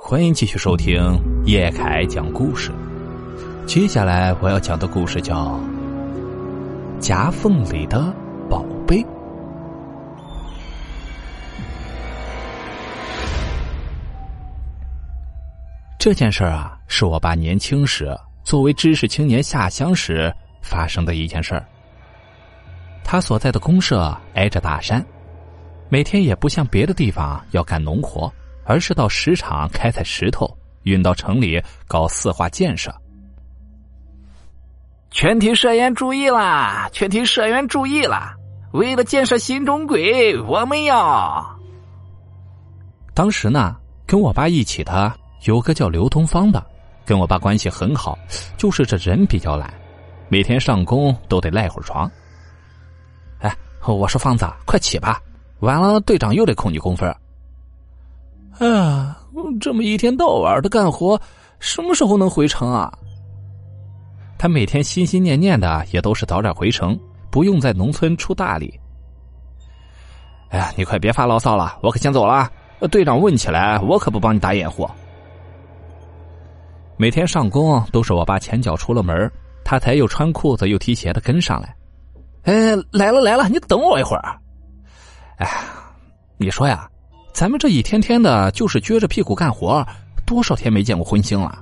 欢迎继续收听叶凯讲故事。接下来我要讲的故事叫《夹缝里的宝贝》。这件事儿啊，是我爸年轻时作为知识青年下乡时发生的一件事儿。他所在的公社挨着大山，每天也不像别的地方要干农活。而是到石场开采石头，运到城里搞四化建设。全体社员注意啦！全体社员注意啦！为了建设新中轨，我们要……当时呢，跟我爸一起的有个叫刘东方的，跟我爸关系很好，就是这人比较懒，每天上工都得赖会儿床。哎，我说方子，快起吧，晚了队长又得扣你工分。哎呀，这么一天到晚的干活，什么时候能回城啊？他每天心心念念的也都是早点回城，不用在农村出大力。哎呀，你快别发牢骚了，我可先走了。队长问起来，我可不帮你打掩护。每天上工都是我爸前脚出了门，他才又穿裤子又提鞋的跟上来。哎，来了来了，你等我一会儿。哎，你说呀？咱们这一天天的，就是撅着屁股干活，多少天没见过荤腥了。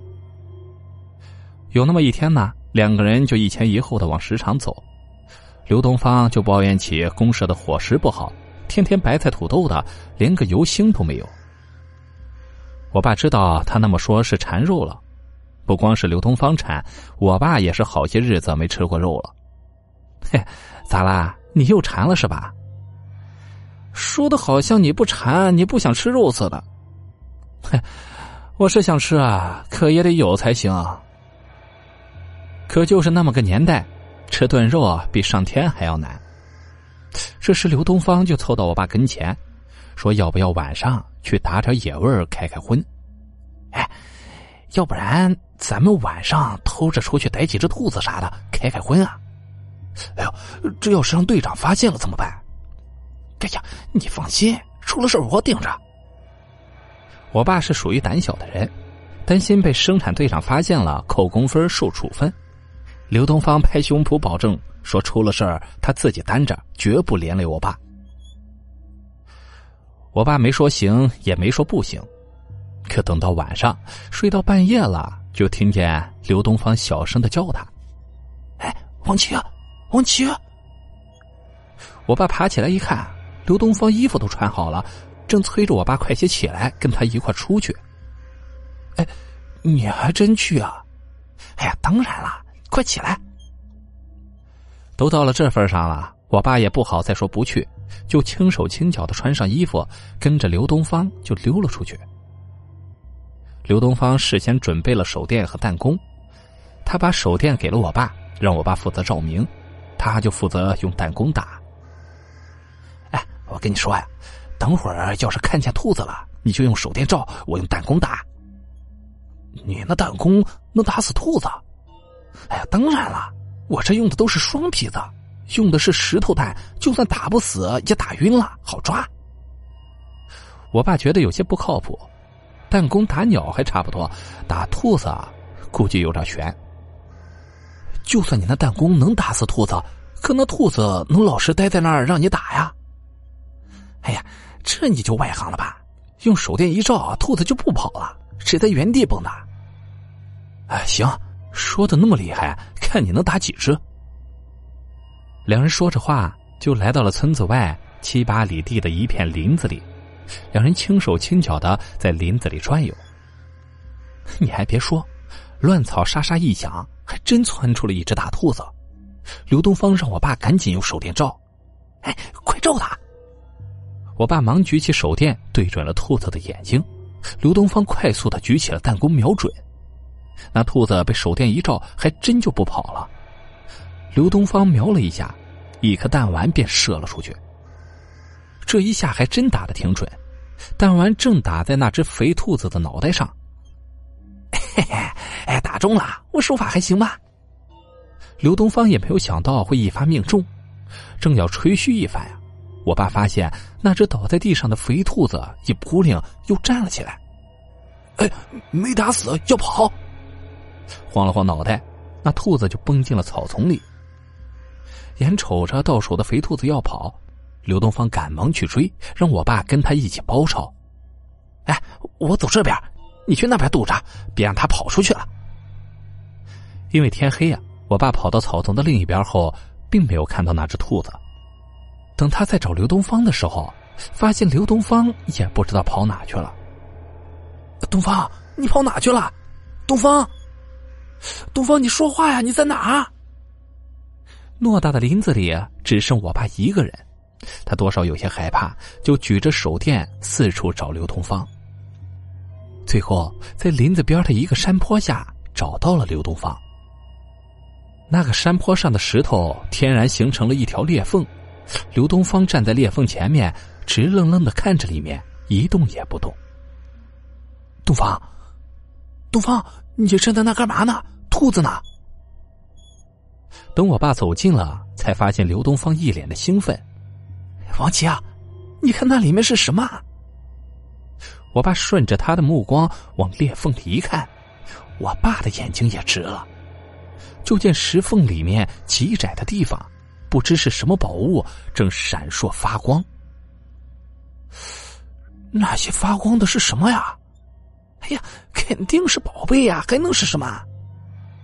有那么一天呢，两个人就一前一后的往食堂走，刘东方就抱怨起公社的伙食不好，天天白菜土豆的，连个油星都没有。我爸知道他那么说是馋肉了，不光是刘东方馋，我爸也是好些日子没吃过肉了。嘿，咋啦？你又馋了是吧？说的好像你不馋，你不想吃肉似的。嘿，我是想吃啊，可也得有才行。可就是那么个年代，吃顿肉啊比上天还要难。这时刘东方就凑到我爸跟前，说要不要晚上去打点野味开开荤？哎，要不然咱们晚上偷着出去逮几只兔子啥的开开荤啊？哎呦，这要是让队长发现了怎么办？哎呀，你放心，出了事我顶着。我爸是属于胆小的人，担心被生产队长发现了扣工分受处分。刘东方拍胸脯保证说，出了事儿他自己担着，绝不连累我爸。我爸没说行，也没说不行。可等到晚上睡到半夜了，就听见刘东方小声的叫他：“哎，王琦，王琦！”我爸爬起来一看。刘东方衣服都穿好了，正催着我爸快些起来，跟他一块出去。哎，你还真去啊？哎呀，当然了，快起来！都到了这份上了，我爸也不好再说不去，就轻手轻脚的穿上衣服，跟着刘东方就溜了出去。刘东方事先准备了手电和弹弓，他把手电给了我爸，让我爸负责照明，他就负责用弹弓打。我跟你说呀，等会儿要是看见兔子了，你就用手电照，我用弹弓打。你那弹弓能打死兔子？哎呀，当然了，我这用的都是双皮子，用的是石头弹，就算打不死也打晕了，好抓。我爸觉得有些不靠谱，弹弓打鸟还差不多，打兔子估计有点悬。就算你那弹弓能打死兔子，可那兔子能老实待在那儿让你打呀？这你就外行了吧？用手电一照，兔子就不跑了，只在原地蹦跶。哎，行，说的那么厉害，看你能打几只。两人说着话，就来到了村子外七八里地的一片林子里。两人轻手轻脚的在林子里转悠。你还别说，乱草沙沙一响，还真窜出了一只大兔子。刘东方让我爸赶紧用手电照，哎，快照它！我爸忙举起手电，对准了兔子的眼睛。刘东方快速的举起了弹弓，瞄准。那兔子被手电一照，还真就不跑了。刘东方瞄了一下，一颗弹丸便射了出去。这一下还真打的挺准，弹丸正打在那只肥兔子的脑袋上。嘿嘿，哎，打中了！我手法还行吧？刘东方也没有想到会一发命中，正要吹嘘一番呀。我爸发现那只倒在地上的肥兔子一扑棱又站了起来，哎，没打死，要跑！晃了晃脑袋，那兔子就蹦进了草丛里。眼瞅着到手的肥兔子要跑，刘东方赶忙去追，让我爸跟他一起包抄。哎，我走这边，你去那边堵着，别让他跑出去了。因为天黑呀，我爸跑到草丛的另一边后，并没有看到那只兔子。等他再找刘东方的时候，发现刘东方也不知道跑哪去了。东方，你跑哪去了？东方，东方，你说话呀！你在哪儿？偌大的林子里只剩我爸一个人，他多少有些害怕，就举着手电四处找刘东方。最后，在林子边的一个山坡下找到了刘东方。那个山坡上的石头天然形成了一条裂缝，刘东方站在裂缝前面，直愣愣的看着里面，一动也不动。东方，东方，你站在那干嘛呢？兔子呢？等我爸走近了，才发现刘东方一脸的兴奋。王琦啊，你看那里面是什么？我爸顺着他的目光往裂缝里一看，我爸的眼睛也直了。就见石缝里面极窄的地方，不知是什么宝物正闪烁发光。那些发光的是什么呀？哎呀，肯定是宝贝呀，还能是什么？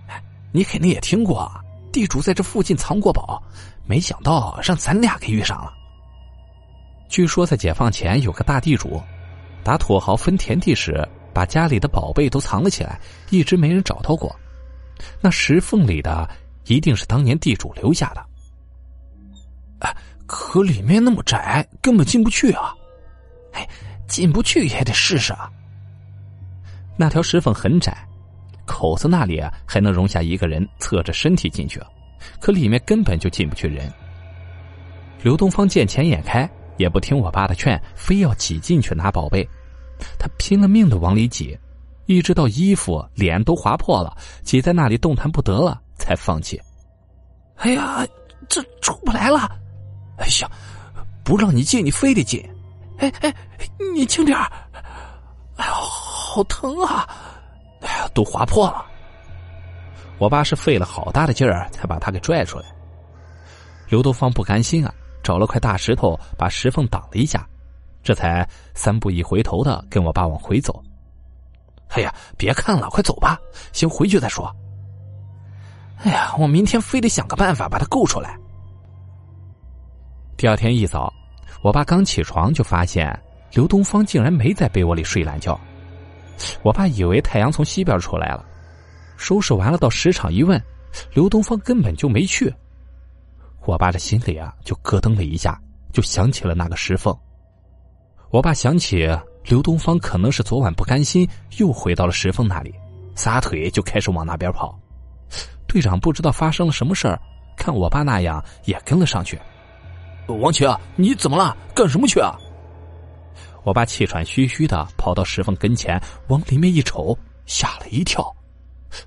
哎你肯定也听过，地主在这附近藏过宝，没想到让咱俩给遇上了。据说在解放前有个大地主，打土豪分田地时，把家里的宝贝都藏了起来，一直没人找到过。那石缝里的一定是当年地主留下的。可里面那么窄，根本进不去啊！哎，进不去也得试试啊。那条石缝很窄，口子那里啊还能容下一个人侧着身体进去，可里面根本就进不去人。刘东方见钱眼开，也不听我爸的劝，非要挤进去拿宝贝。他拼了命的往里挤，一直到衣服、脸都划破了，挤在那里动弹不得了，才放弃。哎呀，这出不来了！哎呀，不让你进，你非得进！哎哎，你轻点哎呦！好疼啊！哎呀，都划破了。我爸是费了好大的劲儿才把他给拽出来。刘东方不甘心啊，找了块大石头把石缝挡了一下，这才三步一回头的跟我爸往回走。哎呀，别看了，快走吧，先回去再说。哎呀，我明天非得想个办法把他救出来。第二天一早，我爸刚起床就发现刘东方竟然没在被窝里睡懒觉。我爸以为太阳从西边出来了，收拾完了到石场一问，刘东方根本就没去。我爸这心里啊就咯噔了一下，就想起了那个石缝。我爸想起刘东方可能是昨晚不甘心，又回到了石缝那里，撒腿就开始往那边跑。队长不知道发生了什么事儿，看我爸那样也跟了上去。王琦，你怎么了？干什么去啊？我爸气喘吁吁的跑到石缝跟前，往里面一瞅，吓了一跳。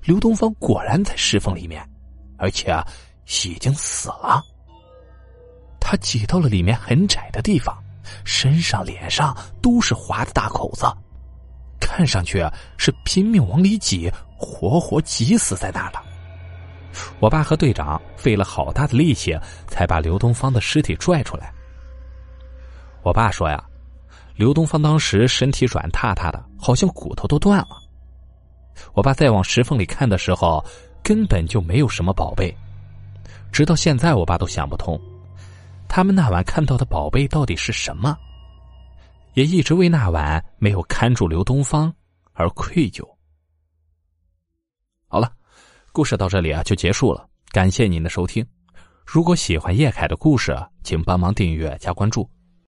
刘东方果然在石缝里面，而且啊已经死了。他挤到了里面很窄的地方，身上、脸上都是划的大口子，看上去是拼命往里挤，活活挤死在那儿了。我爸和队长费了好大的力气，才把刘东方的尸体拽出来。我爸说呀。刘东方当时身体软塌塌的，好像骨头都断了。我爸再往石缝里看的时候，根本就没有什么宝贝。直到现在，我爸都想不通，他们那晚看到的宝贝到底是什么，也一直为那晚没有看住刘东方而愧疚。好了，故事到这里啊就结束了，感谢您的收听。如果喜欢叶凯的故事，请帮忙订阅加关注。